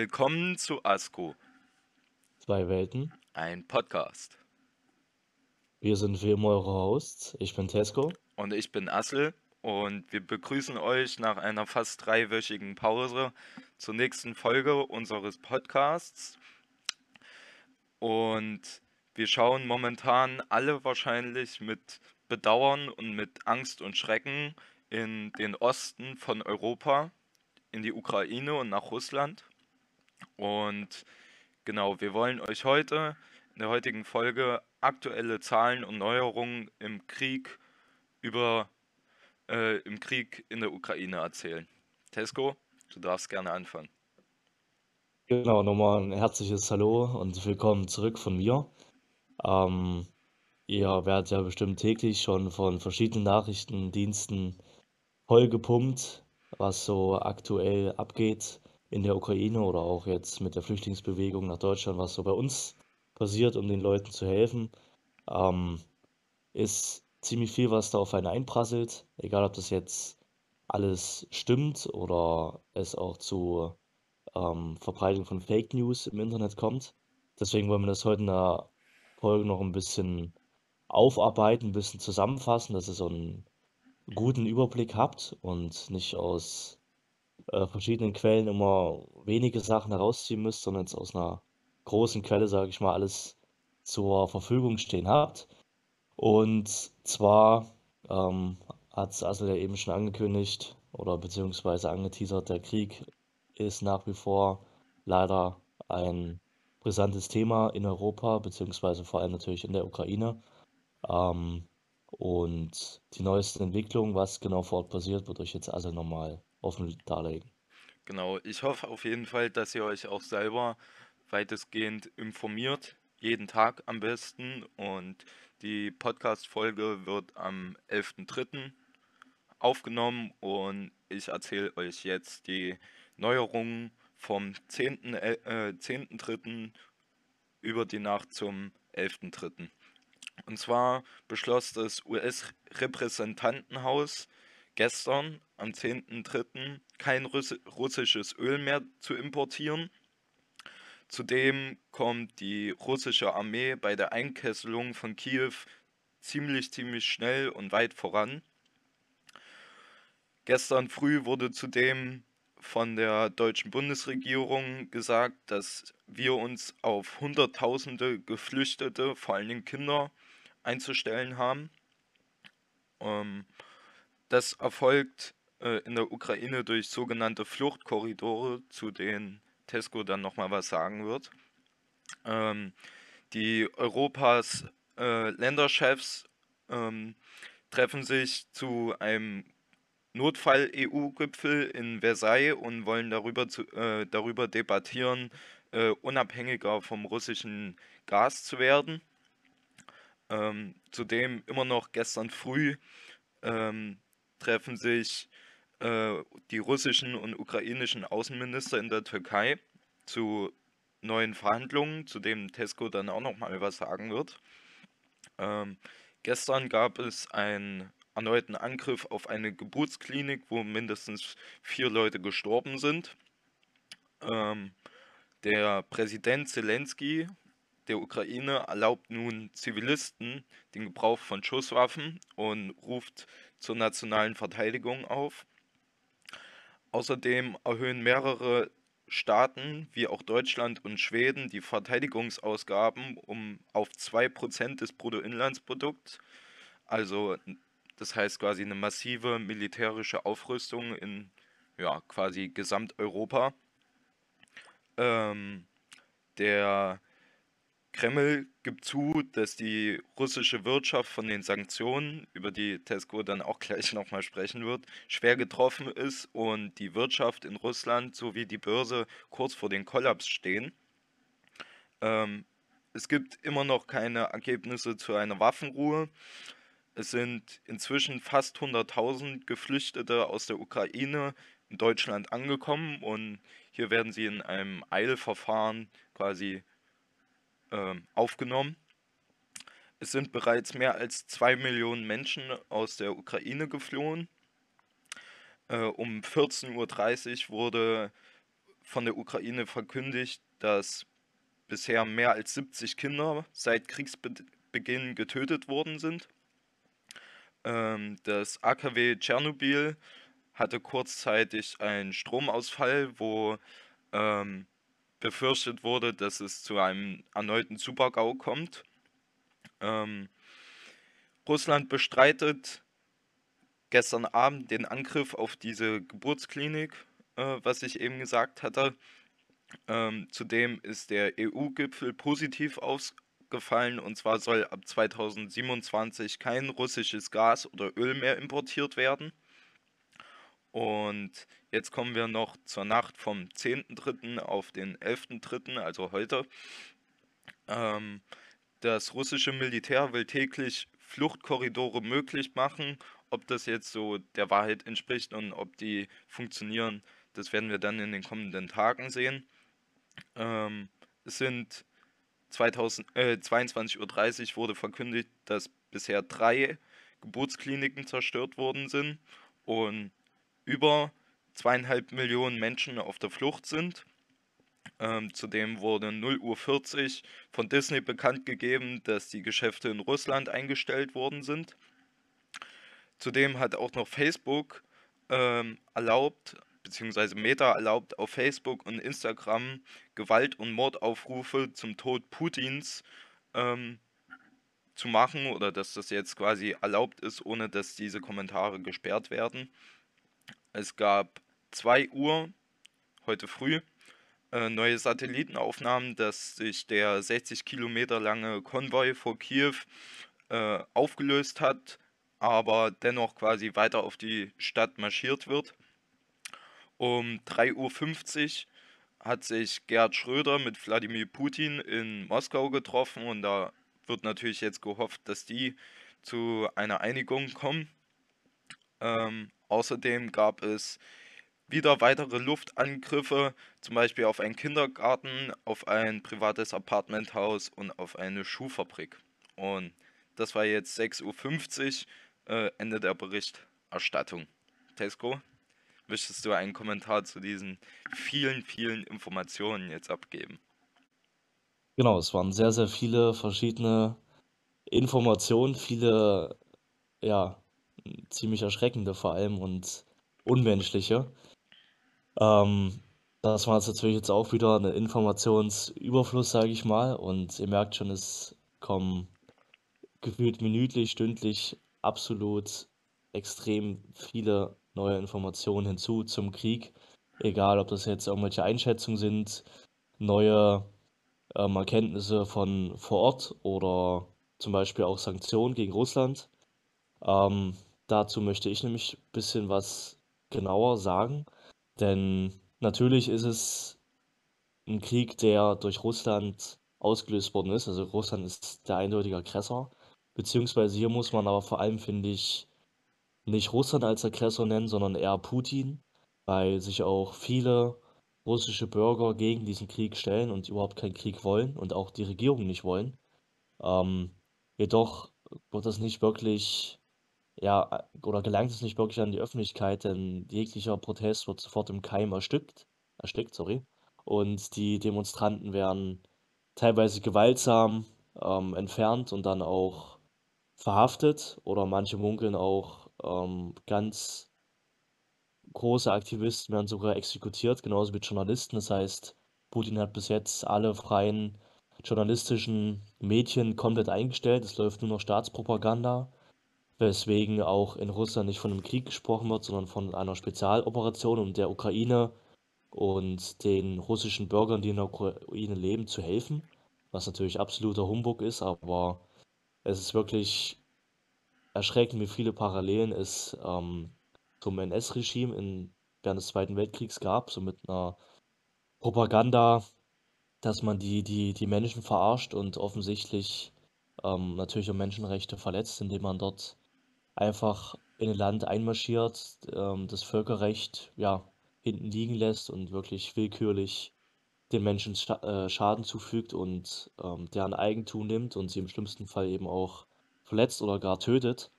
Willkommen zu ASCO, Zwei Welten. ein Podcast. Wir sind wie immer eure Hosts. Ich bin Tesco. Und ich bin Assel und wir begrüßen euch nach einer fast dreiwöchigen Pause zur nächsten Folge unseres Podcasts. Und wir schauen momentan alle wahrscheinlich mit Bedauern und mit Angst und Schrecken in den Osten von Europa, in die Ukraine und nach Russland. Und genau, wir wollen euch heute in der heutigen Folge aktuelle Zahlen und Neuerungen im Krieg über äh, im Krieg in der Ukraine erzählen. Tesco, du darfst gerne anfangen. Genau, nochmal ein herzliches Hallo und willkommen zurück von mir. Ähm, ihr werdet ja bestimmt täglich schon von verschiedenen Nachrichtendiensten vollgepumpt, was so aktuell abgeht in der Ukraine oder auch jetzt mit der Flüchtlingsbewegung nach Deutschland, was so bei uns passiert, um den Leuten zu helfen. Ähm, ist ziemlich viel, was da auf einen einprasselt, egal ob das jetzt alles stimmt oder es auch zu ähm, Verbreitung von Fake News im Internet kommt. Deswegen wollen wir das heute in der Folge noch ein bisschen aufarbeiten, ein bisschen zusammenfassen, dass ihr so einen guten Überblick habt und nicht aus äh, verschiedenen Quellen immer wenige Sachen herausziehen müsst, sondern jetzt aus einer großen Quelle, sage ich mal, alles zur Verfügung stehen habt. Und zwar ähm, hat es Assel ja eben schon angekündigt oder beziehungsweise angeteasert, der Krieg ist nach wie vor leider ein brisantes Thema in Europa, beziehungsweise vor allem natürlich in der Ukraine. Ähm, und die neuesten Entwicklungen, was genau vor Ort passiert, wird euch jetzt Assel nochmal offen darlegen. Genau, ich hoffe auf jeden Fall, dass ihr euch auch selber weitestgehend informiert, jeden Tag am besten. Und die Podcast-Folge wird am 11.03. aufgenommen und ich erzähle euch jetzt die Neuerungen vom 10.3. Äh, 10 über die Nacht zum 11.03. Und zwar beschloss das US-Repräsentantenhaus gestern am 10.03. kein russisches Öl mehr zu importieren. Zudem kommt die russische Armee bei der Einkesselung von Kiew ziemlich, ziemlich schnell und weit voran. Gestern früh wurde zudem von der deutschen Bundesregierung gesagt, dass wir uns auf Hunderttausende Geflüchtete, vor allen Dingen Kinder, einzustellen haben. Ähm, das erfolgt äh, in der Ukraine durch sogenannte Fluchtkorridore, zu denen Tesco dann nochmal was sagen wird. Ähm, die Europas äh, Länderchefs ähm, treffen sich zu einem Notfall-EU-Gipfel in Versailles und wollen darüber, zu, äh, darüber debattieren, äh, unabhängiger vom russischen Gas zu werden. Ähm, zudem immer noch gestern früh ähm, treffen sich äh, die russischen und ukrainischen Außenminister in der Türkei zu neuen Verhandlungen, zu denen Tesco dann auch noch mal was sagen wird. Ähm, gestern gab es einen erneuten Angriff auf eine Geburtsklinik, wo mindestens vier Leute gestorben sind. Ähm, der Präsident Zelensky der Ukraine erlaubt nun Zivilisten den Gebrauch von Schusswaffen und ruft zur nationalen Verteidigung auf. Außerdem erhöhen mehrere Staaten wie auch Deutschland und Schweden die Verteidigungsausgaben um auf 2% des Bruttoinlandsprodukts. Also das heißt quasi eine massive militärische Aufrüstung in ja, quasi Gesamteuropa. Ähm, der Kreml gibt zu, dass die russische Wirtschaft von den Sanktionen, über die Tesco dann auch gleich nochmal sprechen wird, schwer getroffen ist und die Wirtschaft in Russland sowie die Börse kurz vor dem Kollaps stehen. Ähm, es gibt immer noch keine Ergebnisse zu einer Waffenruhe. Es sind inzwischen fast 100.000 Geflüchtete aus der Ukraine in Deutschland angekommen und hier werden sie in einem Eilverfahren quasi äh, aufgenommen. Es sind bereits mehr als zwei Millionen Menschen aus der Ukraine geflohen. Äh, um 14.30 Uhr wurde von der Ukraine verkündigt, dass bisher mehr als 70 Kinder seit Kriegsbeginn getötet worden sind. Ähm, das AKW Tschernobyl hatte kurzzeitig einen Stromausfall, wo ähm, befürchtet wurde, dass es zu einem erneuten Supergau kommt. Ähm, Russland bestreitet gestern Abend den Angriff auf diese Geburtsklinik, äh, was ich eben gesagt hatte. Ähm, zudem ist der EU-Gipfel positiv ausgefallen und zwar soll ab 2027 kein russisches Gas oder Öl mehr importiert werden. Und jetzt kommen wir noch zur Nacht vom 10.3. auf den 11.3., also heute. Ähm, das russische Militär will täglich Fluchtkorridore möglich machen. Ob das jetzt so der Wahrheit entspricht und ob die funktionieren, das werden wir dann in den kommenden Tagen sehen. Ähm, es sind 2000, äh, 22.30 Uhr wurde verkündigt, dass bisher drei Geburtskliniken zerstört worden sind und über zweieinhalb Millionen Menschen auf der Flucht sind. Ähm, zudem wurde 0.40 Uhr von Disney bekannt gegeben, dass die Geschäfte in Russland eingestellt worden sind. Zudem hat auch noch Facebook ähm, erlaubt, beziehungsweise Meta erlaubt auf Facebook und Instagram Gewalt- und Mordaufrufe zum Tod Putins ähm, zu machen oder dass das jetzt quasi erlaubt ist, ohne dass diese Kommentare gesperrt werden. Es gab 2 Uhr heute früh äh, neue Satellitenaufnahmen, dass sich der 60 Kilometer lange Konvoi vor Kiew äh, aufgelöst hat, aber dennoch quasi weiter auf die Stadt marschiert wird. Um 3.50 Uhr hat sich Gerhard Schröder mit Wladimir Putin in Moskau getroffen und da wird natürlich jetzt gehofft, dass die zu einer Einigung kommen. Ähm, Außerdem gab es wieder weitere Luftangriffe, zum Beispiel auf einen Kindergarten, auf ein privates Apartmenthaus und auf eine Schuhfabrik. Und das war jetzt 6.50 Uhr, äh, Ende der Berichterstattung. Tesco, möchtest du einen Kommentar zu diesen vielen, vielen Informationen jetzt abgeben? Genau, es waren sehr, sehr viele verschiedene Informationen, viele, ja, ziemlich erschreckende vor allem und unmenschliche. Ähm, das war jetzt natürlich jetzt auch wieder ein Informationsüberfluss, sage ich mal. Und ihr merkt schon, es kommen gefühlt minütlich, stündlich absolut extrem viele neue Informationen hinzu zum Krieg. Egal, ob das jetzt irgendwelche Einschätzungen sind, neue ähm, Erkenntnisse von vor Ort oder zum Beispiel auch Sanktionen gegen Russland. Ähm, Dazu möchte ich nämlich ein bisschen was genauer sagen, denn natürlich ist es ein Krieg, der durch Russland ausgelöst worden ist. Also Russland ist der eindeutige Aggressor, beziehungsweise hier muss man aber vor allem, finde ich, nicht Russland als Aggressor nennen, sondern eher Putin, weil sich auch viele russische Bürger gegen diesen Krieg stellen und überhaupt keinen Krieg wollen und auch die Regierung nicht wollen. Ähm, jedoch wird das nicht wirklich ja, oder gelangt es nicht wirklich an die Öffentlichkeit, denn jeglicher Protest wird sofort im Keim erstickt, erstickt, sorry. Und die Demonstranten werden teilweise gewaltsam ähm, entfernt und dann auch verhaftet oder manche munkeln auch ähm, ganz große Aktivisten werden sogar exekutiert, genauso wie Journalisten. Das heißt, Putin hat bis jetzt alle freien journalistischen Medien komplett eingestellt. Es läuft nur noch Staatspropaganda weswegen auch in Russland nicht von einem Krieg gesprochen wird, sondern von einer Spezialoperation, um der Ukraine und den russischen Bürgern, die in der Ukraine leben, zu helfen, was natürlich absoluter Humbug ist, aber es ist wirklich erschreckend, wie viele Parallelen es ähm, zum NS-Regime während des Zweiten Weltkriegs gab, so mit einer Propaganda, dass man die, die, die Menschen verarscht und offensichtlich ähm, natürlich auch Menschenrechte verletzt, indem man dort einfach in ein Land einmarschiert, ähm, das Völkerrecht ja hinten liegen lässt und wirklich willkürlich den Menschen äh, Schaden zufügt und ähm, deren Eigentum nimmt und sie im schlimmsten Fall eben auch verletzt oder gar tötet.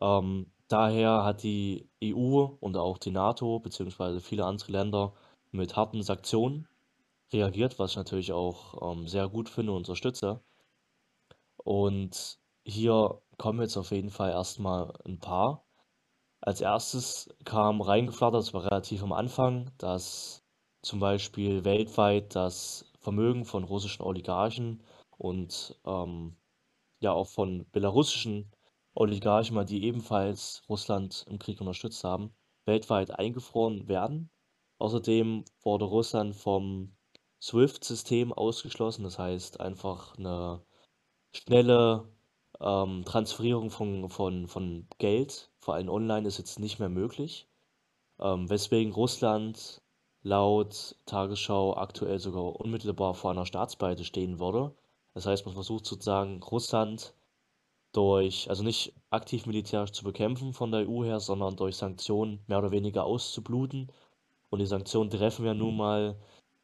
Ähm, daher hat die EU und auch die NATO beziehungsweise viele andere Länder mit harten Sanktionen reagiert, was ich natürlich auch ähm, sehr gut finde und unterstütze. Und hier kommen jetzt auf jeden Fall erstmal ein paar. Als erstes kam reingeflattert, das war relativ am Anfang, dass zum Beispiel weltweit das Vermögen von russischen Oligarchen und ähm, ja auch von belarussischen Oligarchen, die ebenfalls Russland im Krieg unterstützt haben, weltweit eingefroren werden. Außerdem wurde Russland vom SWIFT-System ausgeschlossen, das heißt einfach eine schnelle ähm, Transferierung von, von, von Geld, vor allem online, ist jetzt nicht mehr möglich. Ähm, weswegen Russland laut Tagesschau aktuell sogar unmittelbar vor einer Staatspleite stehen würde. Das heißt, man versucht sozusagen Russland durch, also nicht aktiv militärisch zu bekämpfen von der EU her, sondern durch Sanktionen mehr oder weniger auszubluten. Und die Sanktionen treffen ja nun mal,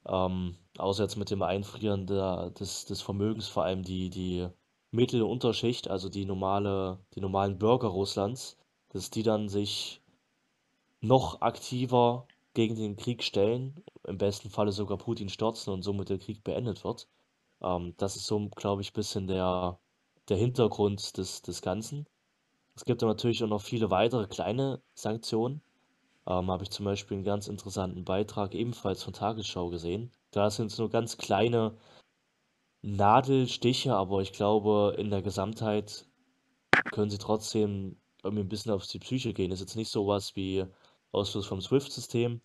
ähm, außer jetzt mit dem Einfrieren der, des, des Vermögens, vor allem die, die Und Unterschicht, also die normale, die normalen Bürger Russlands, dass die dann sich noch aktiver gegen den Krieg stellen, im besten Falle sogar Putin stürzen und somit der Krieg beendet wird. Ähm, das ist so, glaube ich, ein bisschen der, der Hintergrund des, des Ganzen. Es gibt aber natürlich auch noch viele weitere kleine Sanktionen. Ähm, habe ich zum Beispiel einen ganz interessanten Beitrag ebenfalls von Tagesschau gesehen. Da sind es nur ganz kleine Nadelstiche, aber ich glaube, in der Gesamtheit können sie trotzdem irgendwie ein bisschen auf die Psyche gehen. Ist jetzt nicht so was wie Ausfluss vom SWIFT-System,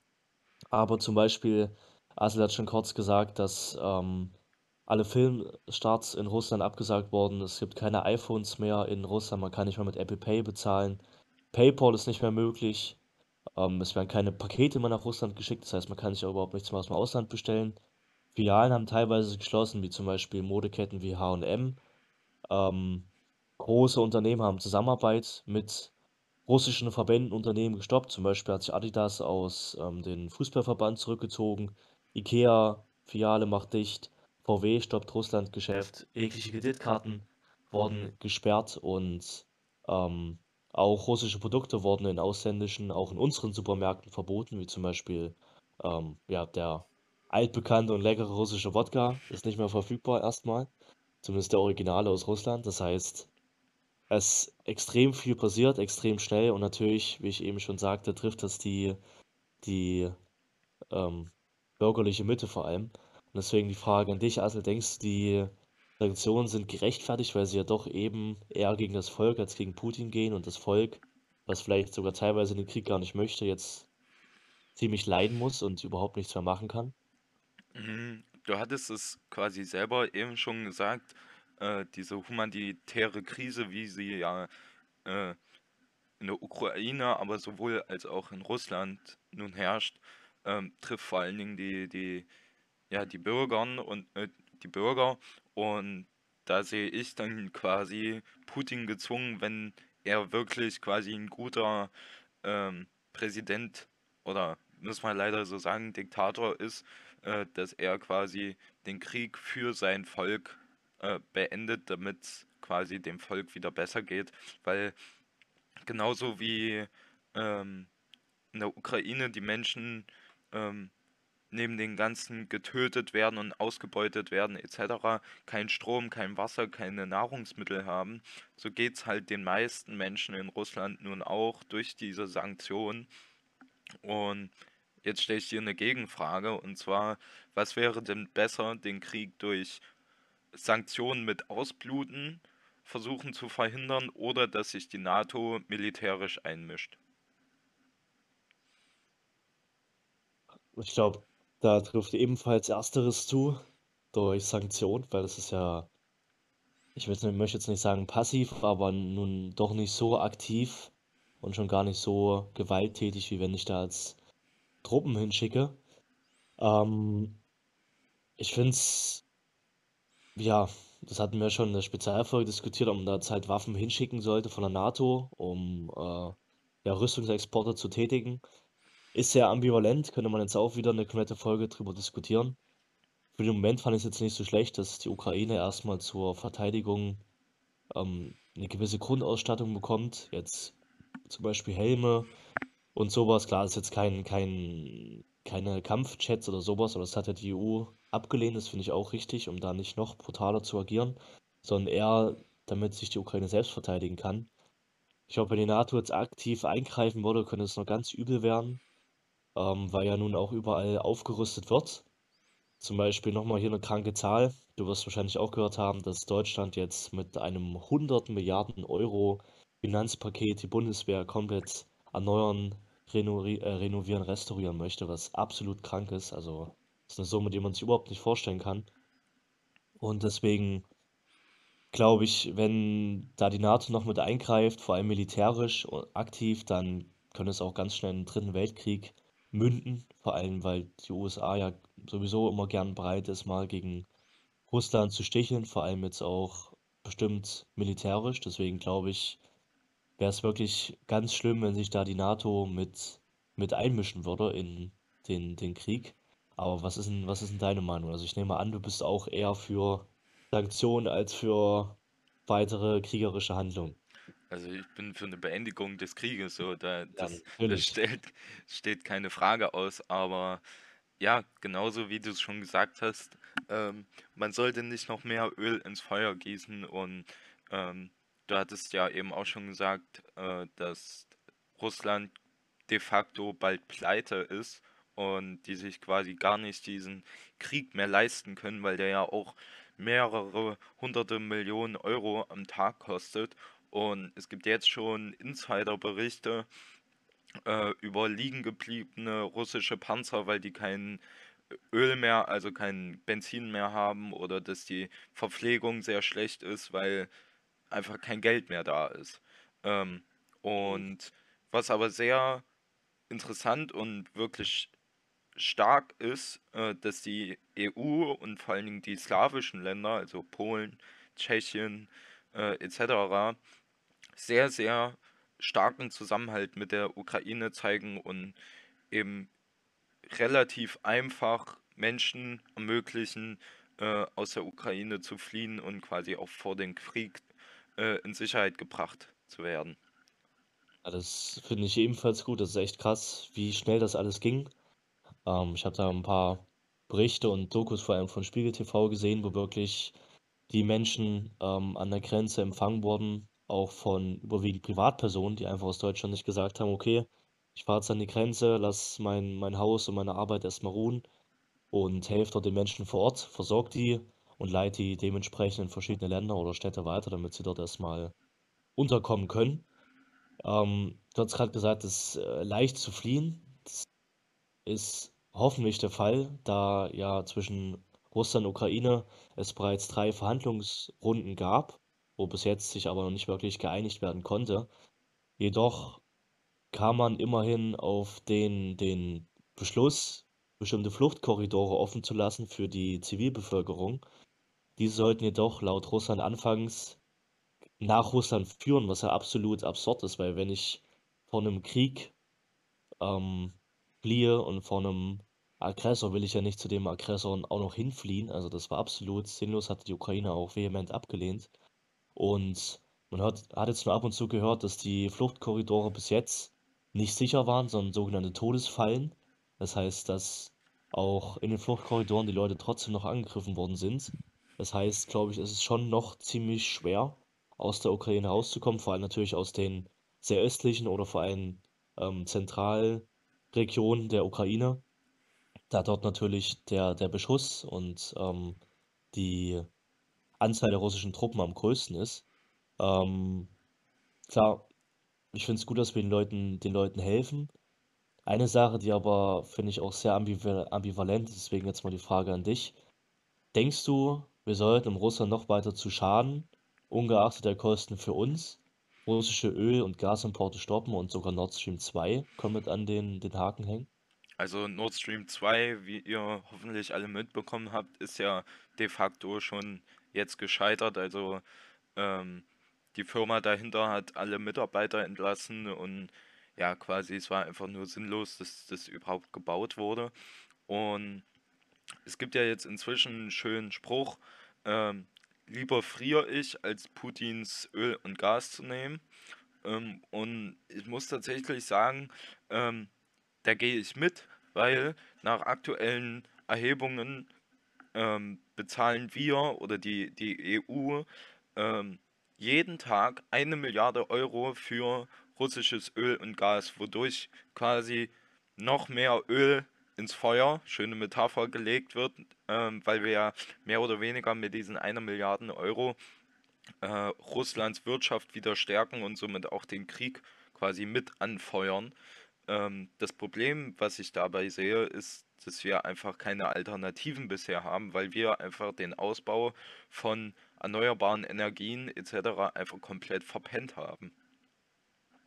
aber zum Beispiel, Asel hat schon kurz gesagt, dass ähm, alle Filmstarts in Russland abgesagt wurden. Es gibt keine iPhones mehr in Russland, man kann nicht mehr mit Apple Pay bezahlen. PayPal ist nicht mehr möglich. Ähm, es werden keine Pakete mehr nach Russland geschickt, das heißt, man kann sich auch überhaupt nichts mehr aus dem Ausland bestellen. Filialen haben teilweise geschlossen, wie zum Beispiel Modeketten wie H&M. Ähm, große Unternehmen haben Zusammenarbeit mit russischen Verbänden, Unternehmen gestoppt. Zum Beispiel hat sich Adidas aus ähm, den Fußballverband zurückgezogen. Ikea, Filiale macht dicht. VW stoppt Russland-Geschäft. Jegliche Kreditkarten wurden gesperrt und ähm, auch russische Produkte wurden in ausländischen, auch in unseren Supermärkten verboten, wie zum Beispiel ähm, ja, der altbekannte und leckere russische Wodka ist nicht mehr verfügbar erstmal. Zumindest der Originale aus Russland. Das heißt, es extrem viel passiert, extrem schnell und natürlich, wie ich eben schon sagte, trifft das die, die ähm, bürgerliche Mitte vor allem. Und deswegen die Frage an dich, Assel, denkst du, die Sanktionen sind gerechtfertigt, weil sie ja doch eben eher gegen das Volk als gegen Putin gehen und das Volk, was vielleicht sogar teilweise den Krieg gar nicht möchte, jetzt ziemlich leiden muss und überhaupt nichts mehr machen kann? Mhm. Du hattest es quasi selber eben schon gesagt, äh, diese humanitäre Krise, wie sie ja äh, in der Ukraine, aber sowohl als auch in Russland nun herrscht, ähm, trifft vor allen Dingen die, die, ja, die Bürger und äh, die Bürger und da sehe ich dann quasi Putin gezwungen, wenn er wirklich quasi ein guter ähm, Präsident oder muss man leider so sagen, Diktator ist, äh, dass er quasi den Krieg für sein Volk äh, beendet, damit es quasi dem Volk wieder besser geht. Weil genauso wie ähm, in der Ukraine die Menschen ähm, neben den ganzen getötet werden und ausgebeutet werden etc. kein Strom, kein Wasser, keine Nahrungsmittel haben, so geht es halt den meisten Menschen in Russland nun auch durch diese Sanktionen. Und Jetzt stelle ich dir eine Gegenfrage und zwar, was wäre denn besser, den Krieg durch Sanktionen mit Ausbluten versuchen zu verhindern oder dass sich die NATO militärisch einmischt? Ich glaube, da trifft ebenfalls Ersteres zu, durch Sanktionen, weil das ist ja, ich möchte jetzt nicht sagen passiv, aber nun doch nicht so aktiv und schon gar nicht so gewalttätig, wie wenn ich da als Truppen hinschicke. Ähm, ich finde es, ja, das hatten wir schon in der Spezialfolge diskutiert, ob man da jetzt halt Waffen hinschicken sollte von der NATO, um äh, ja, Rüstungsexporte zu tätigen. Ist sehr ambivalent, könnte man jetzt auch wieder eine komplette Folge drüber diskutieren. Für den Moment fand ich es jetzt nicht so schlecht, dass die Ukraine erstmal zur Verteidigung ähm, eine gewisse Grundausstattung bekommt. Jetzt zum Beispiel Helme, und sowas. Klar, ist jetzt kein, kein, keine Kampfjets oder sowas, aber das hat ja die EU abgelehnt. Das finde ich auch richtig, um da nicht noch brutaler zu agieren, sondern eher, damit sich die Ukraine selbst verteidigen kann. Ich glaube, wenn die NATO jetzt aktiv eingreifen würde, könnte es noch ganz übel werden, ähm, weil ja nun auch überall aufgerüstet wird. Zum Beispiel nochmal hier eine kranke Zahl. Du wirst wahrscheinlich auch gehört haben, dass Deutschland jetzt mit einem 100 Milliarden Euro Finanzpaket die Bundeswehr komplett erneuern, reno äh, renovieren, restaurieren möchte, was absolut krank ist. Also das ist eine Summe, die man sich überhaupt nicht vorstellen kann. Und deswegen glaube ich, wenn da die NATO noch mit eingreift, vor allem militärisch und aktiv, dann könnte es auch ganz schnell einen dritten Weltkrieg münden. Vor allem, weil die USA ja sowieso immer gern bereit ist, mal gegen Russland zu sticheln, vor allem jetzt auch bestimmt militärisch. Deswegen glaube ich, wäre es wirklich ganz schlimm, wenn sich da die NATO mit, mit einmischen würde in den, den Krieg. Aber was ist denn, was ist denn deine Meinung? Also ich nehme an, du bist auch eher für Sanktionen als für weitere kriegerische Handlungen. Also ich bin für eine Beendigung des Krieges, so da Ja, das, das natürlich. stellt, steht keine Frage aus, aber ja, genauso wie du es schon gesagt hast, ähm, man sollte nicht noch mehr Öl ins Feuer gießen und ähm, du hattest ja eben auch schon gesagt, äh, dass Russland de facto bald pleite ist und die sich quasi gar nicht diesen Krieg mehr leisten können, weil der ja auch mehrere hunderte Millionen Euro am Tag kostet. Und es gibt jetzt schon Insiderberichte äh, über liegen gebliebene russische Panzer, weil die kein Öl mehr, also kein Benzin mehr haben oder dass die Verpflegung sehr schlecht ist, weil einfach kein Geld mehr da ist. Ähm, und was aber sehr interessant und wirklich stark ist, äh, dass die EU und vor allen Dingen die slawischen Länder, also Polen, Tschechien äh, etc., sehr, sehr starken Zusammenhalt mit der Ukraine zeigen und eben relativ einfach Menschen ermöglichen, äh, aus der Ukraine zu fliehen und quasi auch vor dem Krieg äh, in Sicherheit gebracht zu werden. Ja, das finde ich ebenfalls gut. Das ist echt krass, wie schnell das alles ging. Ähm, ich habe da ein paar Berichte und Dokus vor allem von Spiegel TV gesehen, wo wirklich die Menschen ähm, an der Grenze empfangen wurden, auch von überwiegend Privatpersonen, die einfach aus Deutschland nicht gesagt haben, okay, ich fahre jetzt an die Grenze, lass mein, mein Haus und meine Arbeit erstmal ruhen und helfe dort den Menschen vor Ort, versorge die und leite die dementsprechend in verschiedene Länder oder Städte weiter, damit sie dort erstmal unterkommen können. Ähm, du hast gerade gesagt, es ist äh, leicht zu fliehen. Das ist hoffentlich der Fall, da ja zwischen Russland und Ukraine es bereits drei Verhandlungsrunden gab, wo bis jetzt sich aber noch nicht wirklich geeinigt werden konnte. Jedoch kam man immerhin auf den, den Beschluss, bestimmte Fluchtkorridore offen zu lassen für die Zivilbevölkerung. Diese sollten jedoch laut Russland anfangs nach Russland führen, was ja absolut absurd ist, weil wenn ich vor einem Krieg ähm, fliehe und vor einem Aggressor will ich ja nicht zu dem Aggressor auch noch hinfliehen. Also das war absolut sinnlos, hatte die Ukraine auch vehement abgelehnt. Und man hat, hat jetzt nur ab und zu gehört, dass die Fluchtkorridore bis jetzt nicht sicher waren, sondern sogenannte Todesfallen. Das heißt, dass auch in den Fluchtkorridoren die Leute trotzdem noch angegriffen worden sind. Das heißt, glaube ich, es ist schon noch ziemlich schwer, aus der Ukraine rauszukommen, vor allem natürlich aus den sehr östlichen oder vor allem ähm, Zentralregionen der Ukraine, da dort natürlich der, der Beschuss und ähm, die Anzahl der russischen Truppen am größten ist. Ähm, klar, ich finde es gut, dass wir den Leuten, den Leuten helfen. Eine Sache, die aber, finde ich, auch sehr ambival ambivalent ist, deswegen jetzt mal die Frage an dich. Denkst du, wir sollten, um Russland noch weiter zu schaden, ungeachtet der Kosten für uns, russische Öl- und Gasimporte stoppen und sogar Nord Stream 2 komplett an den, den Haken hängen? Also Nord Stream 2, wie ihr hoffentlich alle mitbekommen habt, ist ja de facto schon jetzt gescheitert. Also ähm, die Firma dahinter hat alle Mitarbeiter entlassen und ja, quasi es war einfach nur sinnlos, dass das überhaupt gebaut wurde. Und es gibt ja jetzt inzwischen einen schönen Spruch, ähm, lieber friere ich, als Putins Öl und Gas zu nehmen. Ähm, und ich muss tatsächlich sagen, ähm, da gehe ich mit, weil nach aktuellen Erhebungen ähm, bezahlen wir oder die, die EU ähm, jeden Tag eine Milliarde Euro für russisches Öl und Gas, wodurch quasi noch mehr Öl ins Feuer, schöne Metapher, gelegt wird, ähm, weil wir ja mehr oder weniger mit diesen einer Milliarde Euro äh, Russlands Wirtschaft wieder stärken und somit auch den Krieg quasi mit anfeuern. Ähm, das Problem, was ich dabei sehe, ist, dass wir einfach keine Alternativen bisher haben, weil wir einfach den Ausbau von erneuerbaren Energien etc. einfach komplett verpennt haben.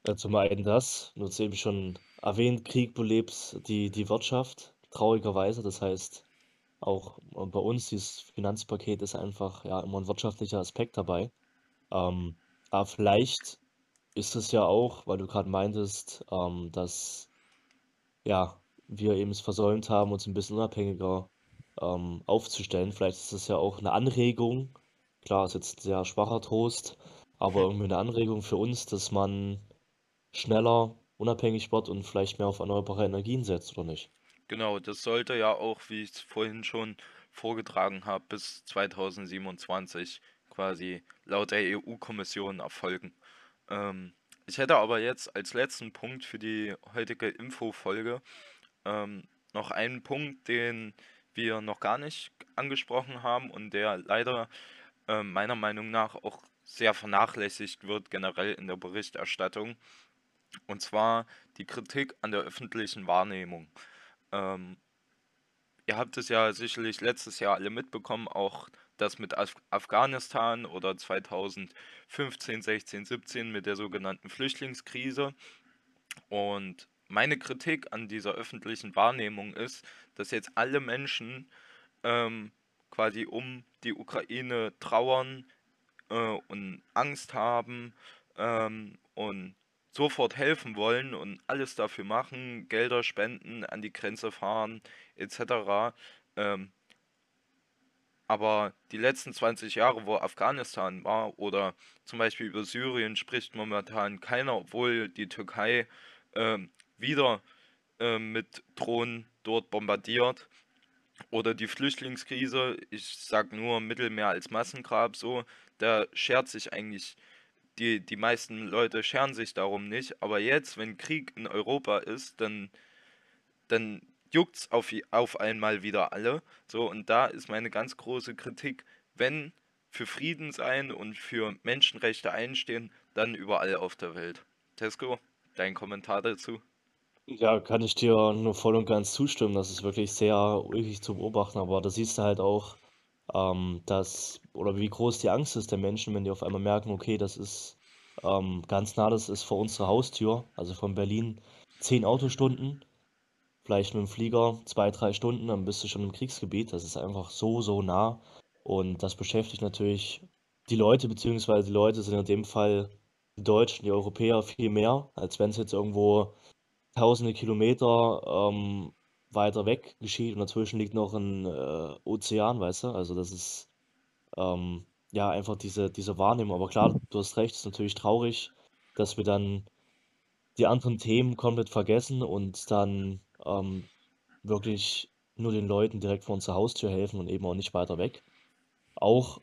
Ja, zum einen das, du hast eben schon erwähnt, Krieg belebt die, die Wirtschaft, traurigerweise. Das heißt, auch bei uns, dieses Finanzpaket ist einfach ja immer ein wirtschaftlicher Aspekt dabei. Ähm, aber vielleicht ist es ja auch, weil du gerade meintest, ähm, dass ja, wir eben es versäumt haben, uns ein bisschen unabhängiger ähm, aufzustellen. Vielleicht ist es ja auch eine Anregung. Klar, ist jetzt ein sehr schwacher Trost, aber irgendwie eine Anregung für uns, dass man schneller unabhängig wird und vielleicht mehr auf erneuerbare Energien setzt, oder nicht? Genau, das sollte ja auch, wie ich es vorhin schon vorgetragen habe, bis 2027 quasi laut der EU-Kommission erfolgen. Ähm, ich hätte aber jetzt als letzten Punkt für die heutige Infofolge ähm, noch einen Punkt, den wir noch gar nicht angesprochen haben und der leider äh, meiner Meinung nach auch sehr vernachlässigt wird generell in der Berichterstattung. Und zwar die Kritik an der öffentlichen Wahrnehmung. Ähm, ihr habt es ja sicherlich letztes Jahr alle mitbekommen, auch das mit Af Afghanistan oder 2015, 16, 17 mit der sogenannten Flüchtlingskrise. Und meine Kritik an dieser öffentlichen Wahrnehmung ist, dass jetzt alle Menschen ähm, quasi um die Ukraine trauern äh, und Angst haben ähm, und sofort helfen wollen und alles dafür machen, Gelder spenden, an die Grenze fahren etc. Ähm, aber die letzten 20 Jahre, wo Afghanistan war oder zum Beispiel über Syrien spricht momentan keiner, obwohl die Türkei ähm, wieder äh, mit Drohnen dort bombardiert. Oder die Flüchtlingskrise, ich sag nur Mittelmeer als Massengrab so, da schert sich eigentlich, die, die meisten Leute scheren sich darum nicht. Aber jetzt, wenn Krieg in Europa ist, dann, dann juckt's auf, auf einmal wieder alle. So, und da ist meine ganz große Kritik, wenn für Frieden sein und für Menschenrechte einstehen, dann überall auf der Welt. Tesco, dein Kommentar dazu? Ja, kann ich dir nur voll und ganz zustimmen. Das ist wirklich sehr ulkig zu beobachten, aber da siehst du halt auch, ähm, dass, oder wie groß die Angst ist der Menschen, wenn die auf einmal merken, okay, das ist ähm, ganz nah, das ist vor unserer Haustür, also von Berlin zehn Autostunden, vielleicht mit dem Flieger zwei, drei Stunden, dann bist du schon im Kriegsgebiet. Das ist einfach so, so nah. Und das beschäftigt natürlich die Leute, beziehungsweise die Leute sind in dem Fall die Deutschen, die Europäer viel mehr, als wenn es jetzt irgendwo tausende Kilometer ähm, weiter weg geschieht und dazwischen liegt noch ein äh, Ozean, weißt du? Also das ist ähm, ja einfach diese, diese Wahrnehmung. Aber klar, du hast recht, es ist natürlich traurig, dass wir dann die anderen Themen komplett vergessen und dann ähm, wirklich nur den Leuten direkt vor unserer Haustür helfen und eben auch nicht weiter weg. Auch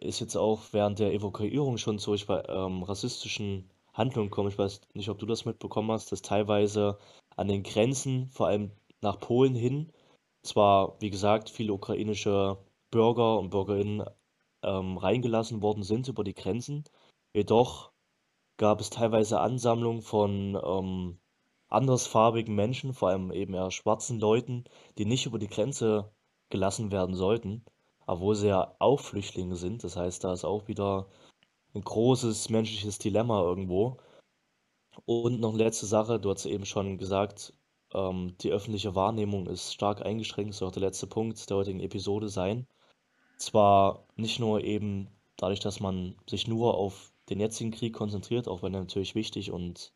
ist jetzt auch während der Evakuierung schon zu ähm, rassistischen Handlungen kommen. Ich weiß nicht, ob du das mitbekommen hast, dass teilweise an den Grenzen, vor allem nach Polen hin, zwar, wie gesagt, viele ukrainische Bürger und Bürgerinnen ähm, reingelassen worden sind über die Grenzen, jedoch gab es teilweise Ansammlungen von ähm, andersfarbigen Menschen, vor allem eben eher schwarzen Leuten, die nicht über die Grenze gelassen werden sollten, obwohl sie ja auch Flüchtlinge sind. Das heißt, da ist auch wieder ein großes menschliches Dilemma irgendwo. Und noch eine letzte Sache, du hast eben schon gesagt, ähm, die öffentliche Wahrnehmung ist stark eingeschränkt, soll auch der letzte Punkt der heutigen Episode sein. Zwar nicht nur eben dadurch, dass man sich nur auf den jetzigen Krieg konzentriert, auch wenn er natürlich wichtig und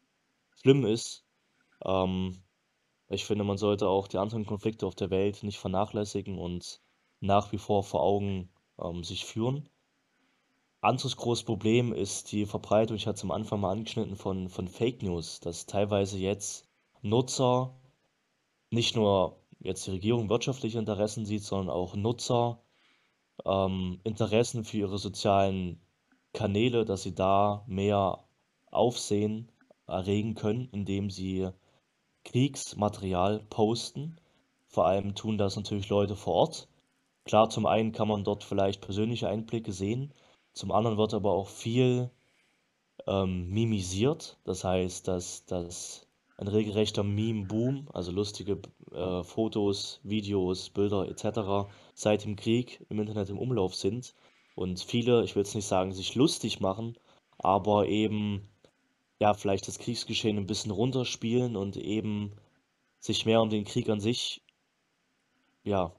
schlimm ist. Ähm, ich finde, man sollte auch die anderen Konflikte auf der Welt nicht vernachlässigen und nach wie vor vor Augen ähm, sich führen. Anderes großes Problem ist die Verbreitung, ich hatte es am Anfang mal angeschnitten, von, von Fake News, dass teilweise jetzt Nutzer nicht nur jetzt die Regierung wirtschaftliche Interessen sieht, sondern auch Nutzer, ähm, Interessen für ihre sozialen Kanäle, dass sie da mehr Aufsehen erregen können, indem sie Kriegsmaterial posten. Vor allem tun das natürlich Leute vor Ort. Klar, zum einen kann man dort vielleicht persönliche Einblicke sehen, zum anderen wird aber auch viel ähm, mimisiert. Das heißt, dass, dass ein regelrechter Meme-Boom, also lustige äh, Fotos, Videos, Bilder etc. seit dem Krieg im Internet im Umlauf sind. Und viele, ich will jetzt nicht sagen, sich lustig machen, aber eben ja, vielleicht das Kriegsgeschehen ein bisschen runterspielen und eben sich mehr um den Krieg an sich, ja,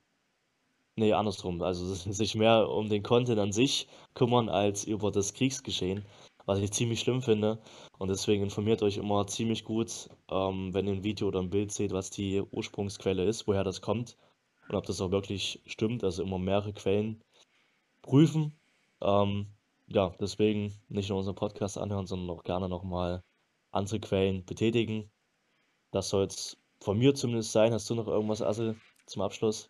nee, andersrum, also sich mehr um den Content an sich kümmern als über das Kriegsgeschehen, was ich ziemlich schlimm finde. Und deswegen informiert euch immer ziemlich gut, ähm, wenn ihr ein Video oder ein Bild seht, was die Ursprungsquelle ist, woher das kommt und ob das auch wirklich stimmt. Also immer mehrere Quellen prüfen. Ähm, ja, deswegen nicht nur unseren Podcast anhören, sondern auch gerne nochmal andere Quellen betätigen. Das soll es von mir zumindest sein. Hast du noch irgendwas, Assel, zum Abschluss?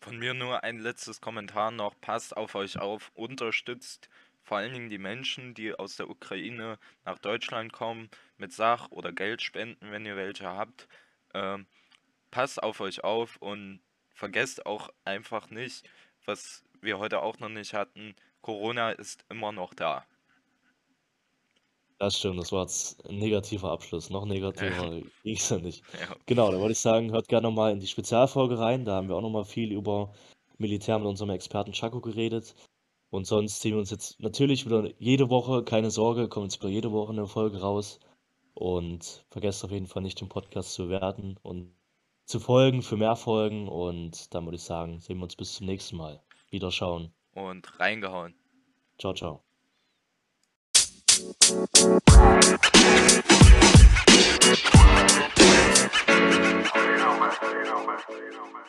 Von mir nur ein letztes Kommentar noch. Passt auf euch auf, unterstützt vor allen Dingen die Menschen, die aus der Ukraine nach Deutschland kommen, mit Sach- oder Geldspenden, wenn ihr welche habt. Ähm, passt auf euch auf und vergesst auch einfach nicht, was wir heute auch noch nicht hatten, Corona ist immer noch da. Das stimmt, das war jetzt ein negativer Abschluss. Noch negativer Ja. ging's ja nicht. Ja. Genau, da wollte ich sagen, hört gerne nochmal in die Spezialfolge rein. Da haben wir auch nochmal viel über Militär mit unserem Experten Chaco geredet. Und sonst sehen wir uns jetzt natürlich wieder jede Woche. Keine Sorge, kommt jetzt wieder jede Woche eine Folge raus. Und vergesst auf jeden Fall nicht, den Podcast zu bewerten und zu folgen für mehr Folgen. Und dann würde ich sagen, sehen wir uns bis zum nächsten Mal. Wiederschauen. Und reingehauen. Ciao, ciao. You know, man. You know, man. You know, man.